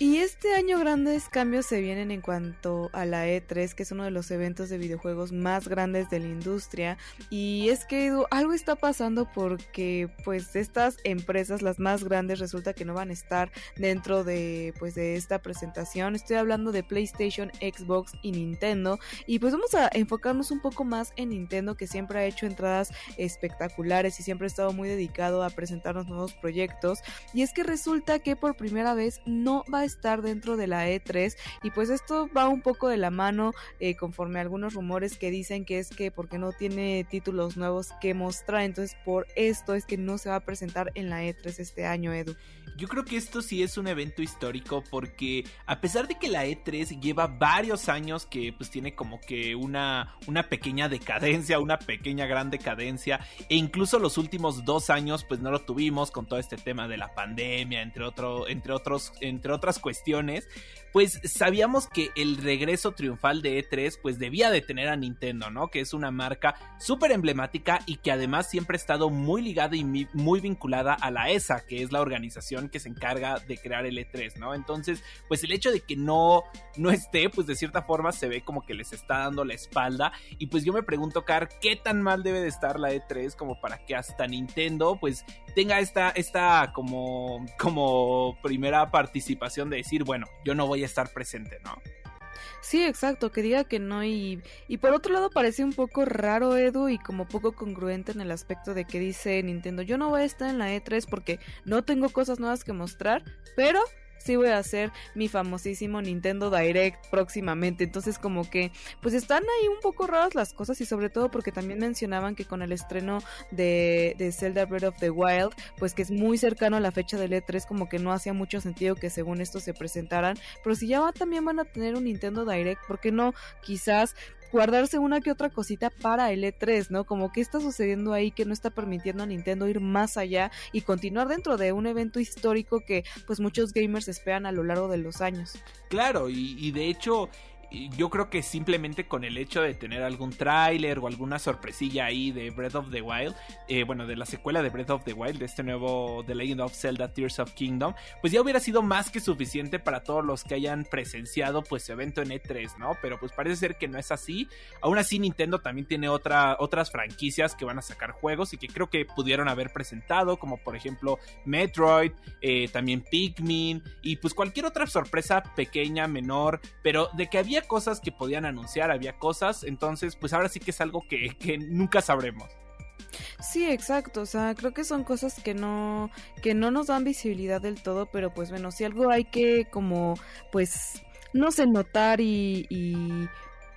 Y este año grandes cambios se vienen en cuanto a la E3, que es uno de los eventos de videojuegos más grandes de la industria. Y es que algo está pasando porque pues estas empresas, las más grandes, resulta que no van a estar dentro de pues de esta presentación. Estoy hablando de PlayStation, Xbox y Nintendo. Y pues vamos a enfocarnos un poco más en Nintendo, que siempre ha hecho entradas espectaculares y siempre ha estado muy dedicado a presentarnos nuevos proyectos. Y es que resulta que por primera vez no va a estar dentro de la E3 y pues esto va un poco de la mano eh, conforme a algunos rumores que dicen que es que porque no tiene títulos nuevos que mostrar, entonces por esto es que no se va a presentar en la E3 este año, Edu. Yo creo que esto sí es un evento histórico porque a pesar de que la E3 lleva varios años que pues tiene como que una, una pequeña decadencia, una pequeña gran decadencia e incluso los últimos dos años pues no lo tuvimos con todo este tema de la pandemia, entre, otro, entre, otros, entre otras cuestiones, pues sabíamos que el regreso triunfal de E3 pues debía de tener a Nintendo, ¿no? Que es una marca súper emblemática y que además siempre ha estado muy ligada y muy vinculada a la ESA, que es la organización que se encarga de crear el E3, ¿no? Entonces, pues el hecho de que no, no esté, pues de cierta forma se ve como que les está dando la espalda y pues yo me pregunto, Car, ¿qué tan mal debe de estar la E3 como para que hasta Nintendo pues tenga esta, esta como, como primera participación de decir, bueno, yo no voy a estar presente, ¿no? Sí, exacto, que diga que no y, y por otro lado parece un poco raro Edu y como poco congruente en el aspecto de que dice Nintendo, yo no voy a estar en la E3 porque no tengo cosas nuevas que mostrar, pero sí voy a hacer mi famosísimo Nintendo Direct próximamente. Entonces como que pues están ahí un poco raras las cosas y sobre todo porque también mencionaban que con el estreno de, de Zelda Breath of the Wild, pues que es muy cercano a la fecha del E3, como que no hacía mucho sentido que según esto se presentaran. Pero si ya va, también van a tener un Nintendo Direct, ¿por qué no? Quizás guardarse una que otra cosita para el E3, ¿no? Como que está sucediendo ahí que no está permitiendo a Nintendo ir más allá y continuar dentro de un evento histórico que pues muchos gamers esperan a lo largo de los años. Claro, y de hecho yo creo que simplemente con el hecho de tener algún tráiler o alguna sorpresilla ahí de Breath of the Wild, eh, bueno, de la secuela de Breath of the Wild, de este nuevo The Legend of Zelda Tears of Kingdom, pues ya hubiera sido más que suficiente para todos los que hayan presenciado pues su evento en E3, ¿no? Pero pues parece ser que no es así. Aún así Nintendo también tiene otra, otras franquicias que van a sacar juegos y que creo que pudieron haber presentado, como por ejemplo Metroid, eh, también Pikmin y pues cualquier otra sorpresa pequeña, menor, pero de que había cosas que podían anunciar, había cosas, entonces pues ahora sí que es algo que, que nunca sabremos. Sí, exacto, o sea, creo que son cosas que no que no nos dan visibilidad del todo, pero pues bueno, si algo hay que como pues no sé notar y, y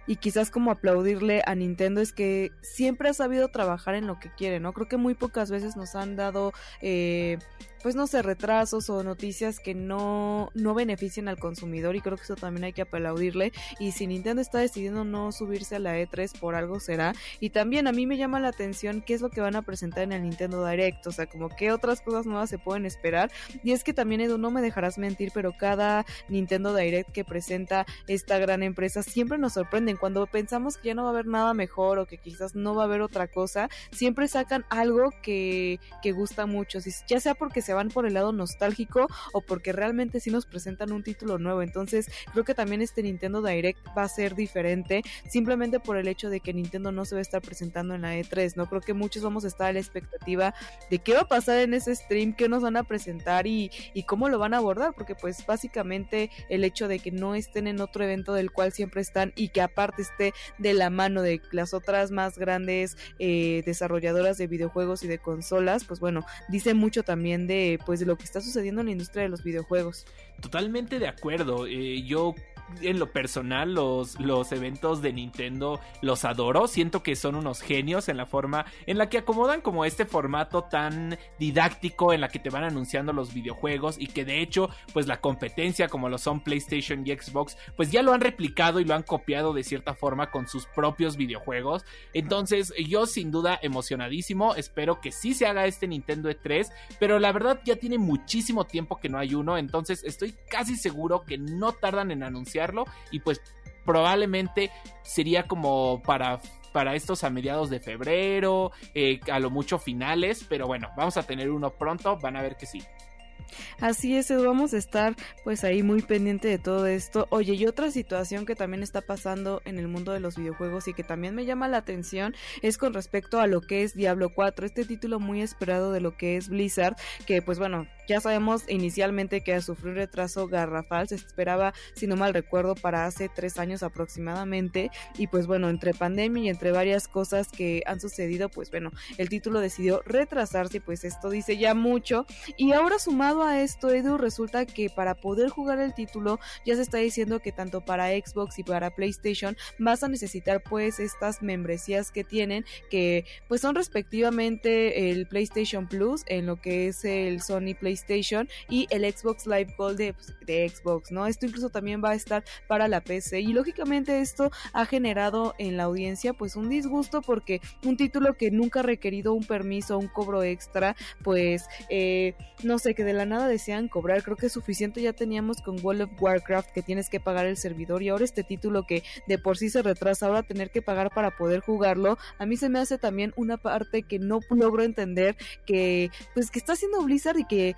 y quizás como aplaudirle a Nintendo es que siempre ha sabido trabajar en lo que quiere, ¿no? Creo que muy pocas veces nos han dado, eh, pues no sé, retrasos o noticias que no, no beneficien al consumidor y creo que eso también hay que aplaudirle. Y si Nintendo está decidiendo no subirse a la E3 por algo será. Y también a mí me llama la atención qué es lo que van a presentar en el Nintendo Direct, o sea, como qué otras cosas nuevas se pueden esperar. Y es que también, Edu, no me dejarás mentir, pero cada Nintendo Direct que presenta esta gran empresa siempre nos sorprende cuando pensamos que ya no va a haber nada mejor o que quizás no va a haber otra cosa, siempre sacan algo que, que gusta mucho, ya sea porque se se van por el lado nostálgico o porque realmente sí nos presentan un título nuevo. Entonces creo que también este Nintendo Direct va a ser diferente simplemente por el hecho de que Nintendo no se va a estar presentando en la E3, ¿no? Creo que muchos vamos a estar a la expectativa de qué va a pasar en ese stream, qué nos van a presentar y, y cómo lo van a abordar, porque pues básicamente el hecho de que no estén en otro evento del cual siempre están y que aparte esté de la mano de las otras más grandes eh, desarrolladoras de videojuegos y de consolas, pues bueno, dice mucho también de pues de lo que está sucediendo en la industria de los videojuegos. Totalmente de acuerdo. Eh, yo en lo personal los, los eventos de Nintendo los adoro. Siento que son unos genios en la forma en la que acomodan como este formato tan didáctico en la que te van anunciando los videojuegos y que de hecho pues la competencia como lo son PlayStation y Xbox pues ya lo han replicado y lo han copiado de cierta forma con sus propios videojuegos. Entonces yo sin duda emocionadísimo. Espero que sí se haga este Nintendo E3. Pero la verdad ya tiene muchísimo tiempo que no hay uno. Entonces estoy casi seguro que no tardan en anunciar y pues probablemente sería como para para estos a mediados de febrero, eh, a lo mucho finales, pero bueno, vamos a tener uno pronto, van a ver que sí. Así es, vamos a estar pues ahí muy pendiente de todo esto. Oye, y otra situación que también está pasando en el mundo de los videojuegos y que también me llama la atención es con respecto a lo que es Diablo 4, este título muy esperado de lo que es Blizzard, que pues bueno, ya sabemos inicialmente que sufrió un retraso garrafal, se esperaba, si no mal recuerdo, para hace tres años aproximadamente, y pues bueno, entre pandemia y entre varias cosas que han sucedido, pues bueno, el título decidió retrasarse pues esto dice ya mucho, y ahora sumado a esto, Edu, resulta que para poder jugar el título ya se está diciendo que tanto para Xbox y para PlayStation vas a necesitar pues estas membresías que tienen, que pues son respectivamente el PlayStation Plus en lo que es el Sony PlayStation y el Xbox Live Gold de, pues, de Xbox, ¿no? Esto incluso también va a estar para la PC y lógicamente esto ha generado en la audiencia pues un disgusto porque un título que nunca ha requerido un permiso, un cobro extra, pues eh, no sé, que de la nada desean cobrar. Creo que es suficiente ya teníamos con World of Warcraft que tienes que pagar el servidor y ahora este título que de por sí se retrasa, ahora tener que pagar para poder jugarlo, a mí se me hace también una parte que no logro entender que pues que está haciendo Blizzard y que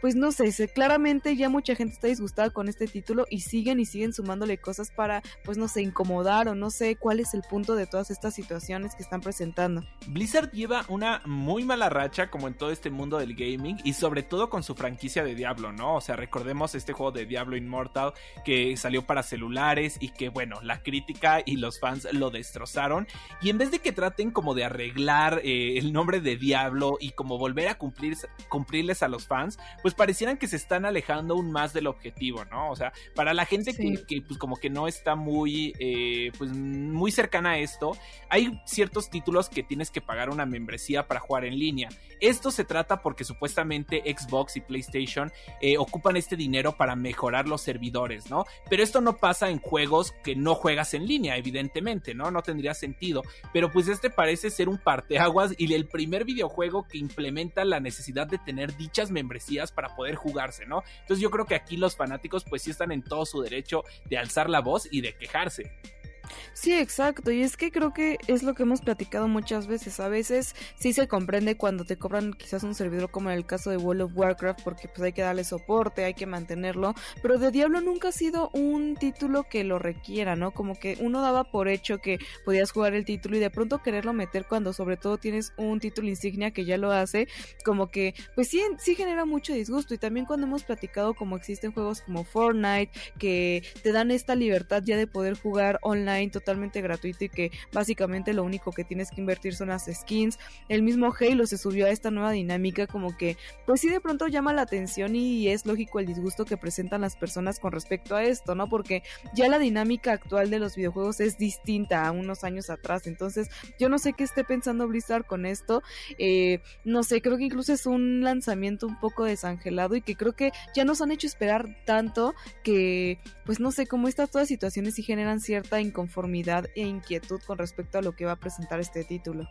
pues no sé, claramente ya mucha gente está disgustada con este título y siguen y siguen sumándole cosas para, pues no sé, incomodar o no sé cuál es el punto de todas estas situaciones que están presentando. Blizzard lleva una muy mala racha como en todo este mundo del gaming y sobre todo con su franquicia de Diablo, ¿no? O sea, recordemos este juego de Diablo Immortal que salió para celulares y que bueno, la crítica y los fans lo destrozaron y en vez de que traten como de arreglar eh, el nombre de Diablo y como volver a cumplir, cumplirles a los fans, pues pues parecieran que se están alejando aún más del objetivo, ¿no? O sea, para la gente que, pues como que no está muy, eh, pues muy cercana a esto, hay ciertos títulos que tienes que pagar una membresía para jugar en línea. Esto se trata porque supuestamente Xbox y PlayStation eh, ocupan este dinero para mejorar los servidores, ¿no? Pero esto no pasa en juegos que no juegas en línea, evidentemente, ¿no? No tendría sentido. Pero pues este parece ser un parteaguas y el primer videojuego que implementa la necesidad de tener dichas membresías para poder jugarse, ¿no? Entonces yo creo que aquí los fanáticos pues sí están en todo su derecho de alzar la voz y de quejarse. Sí, exacto. Y es que creo que es lo que hemos platicado muchas veces. A veces sí se comprende cuando te cobran quizás un servidor como en el caso de World of Warcraft porque pues hay que darle soporte, hay que mantenerlo. Pero de Diablo nunca ha sido un título que lo requiera, ¿no? Como que uno daba por hecho que podías jugar el título y de pronto quererlo meter cuando sobre todo tienes un título insignia que ya lo hace, como que pues sí, sí genera mucho disgusto. Y también cuando hemos platicado como existen juegos como Fortnite que te dan esta libertad ya de poder jugar online totalmente gratuito y que básicamente lo único que tienes que invertir son las skins. El mismo Halo se subió a esta nueva dinámica como que pues sí de pronto llama la atención y es lógico el disgusto que presentan las personas con respecto a esto, ¿no? Porque ya la dinámica actual de los videojuegos es distinta a unos años atrás. Entonces yo no sé qué esté pensando Blizzard con esto. Eh, no sé, creo que incluso es un lanzamiento un poco desangelado y que creo que ya nos han hecho esperar tanto que pues no sé, como estas todas situaciones sí generan cierta inconformidad inconformidad e inquietud con respecto a lo que va a presentar este título.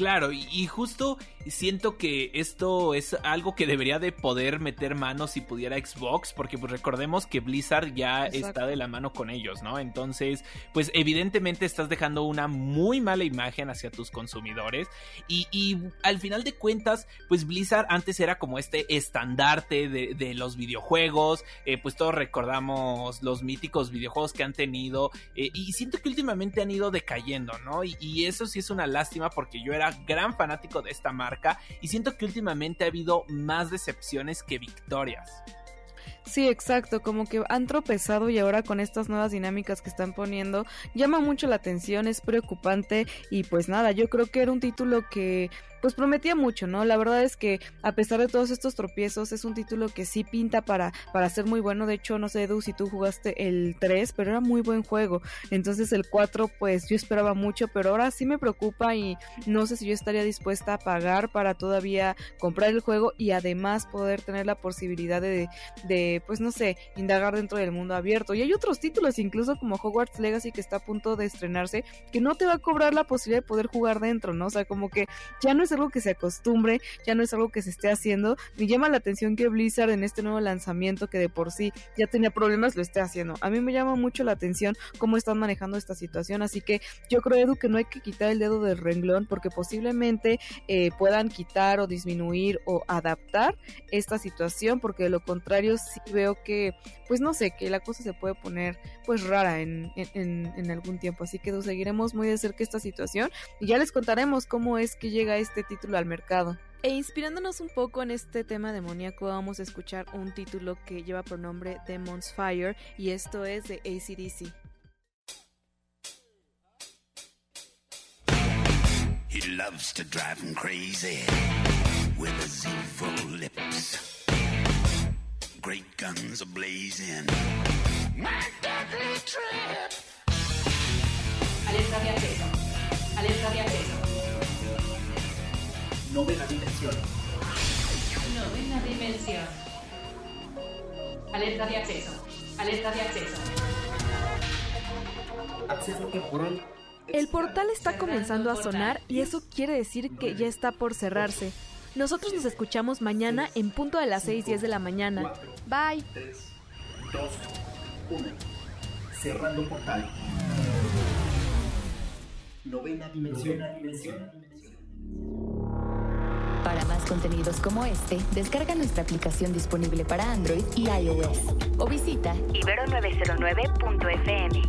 Claro, y, justo siento que esto es algo que debería de poder meter manos si pudiera Xbox, porque pues recordemos que Blizzard ya está de la mano con ellos, ¿no? Entonces, pues evidentemente estás dejando una muy mala imagen hacia tus consumidores y, al final de cuentas, pues Blizzard antes era como este estandarte de, los videojuegos, eh, pues todos recordamos los míticos videojuegos que han tenido eh, y siento que últimamente han ido decayendo, ¿no? y eso sí es una lástima porque yo era gran fanático de esta marca y siento que últimamente ha habido más decepciones que victorias. Sí, exacto, como que han tropezado y ahora con estas nuevas dinámicas que están poniendo llama mucho la atención, es preocupante y pues nada, yo creo que era un título que pues prometía mucho, ¿no? La verdad es que a pesar de todos estos tropiezos es un título que sí pinta para, para ser muy bueno. De hecho, no sé, Edu, si tú jugaste el 3, pero era muy buen juego. Entonces el 4, pues yo esperaba mucho, pero ahora sí me preocupa y no sé si yo estaría dispuesta a pagar para todavía comprar el juego y además poder tener la posibilidad de, de pues no sé, indagar dentro del mundo abierto. Y hay otros títulos, incluso como Hogwarts Legacy, que está a punto de estrenarse, que no te va a cobrar la posibilidad de poder jugar dentro, ¿no? O sea, como que ya no es algo que se acostumbre, ya no es algo que se esté haciendo. Me llama la atención que Blizzard en este nuevo lanzamiento que de por sí ya tenía problemas lo esté haciendo. A mí me llama mucho la atención cómo están manejando esta situación, así que yo creo Edu que no hay que quitar el dedo del renglón porque posiblemente eh, puedan quitar o disminuir o adaptar esta situación porque de lo contrario sí veo que pues no sé, que la cosa se puede poner pues rara en, en, algún tiempo. Así que seguiremos muy de cerca esta situación y ya les contaremos cómo es que llega este título al mercado. E inspirándonos un poco en este tema demoníaco, vamos a escuchar un título que lleva por nombre Demon's Fire y esto es de ACDC. He loves to drive him crazy with his evil lips. Great guns are blazing. My deadly trip. Alerta de acceso. Alerta de acceso. Novena dimensión. Novena dimensión. Alerta de acceso. Alerta de acceso. Acceso temporal. El portal está comenzando a sonar y eso quiere decir que ya está por cerrarse. Nosotros nos escuchamos mañana en punto de las 6, 10 de la mañana. Bye. 3, 2, 1. Cerrando portal. Novena dimensión. Para más contenidos como este, descarga nuestra aplicación disponible para Android y iOS o visita ibero909.fm.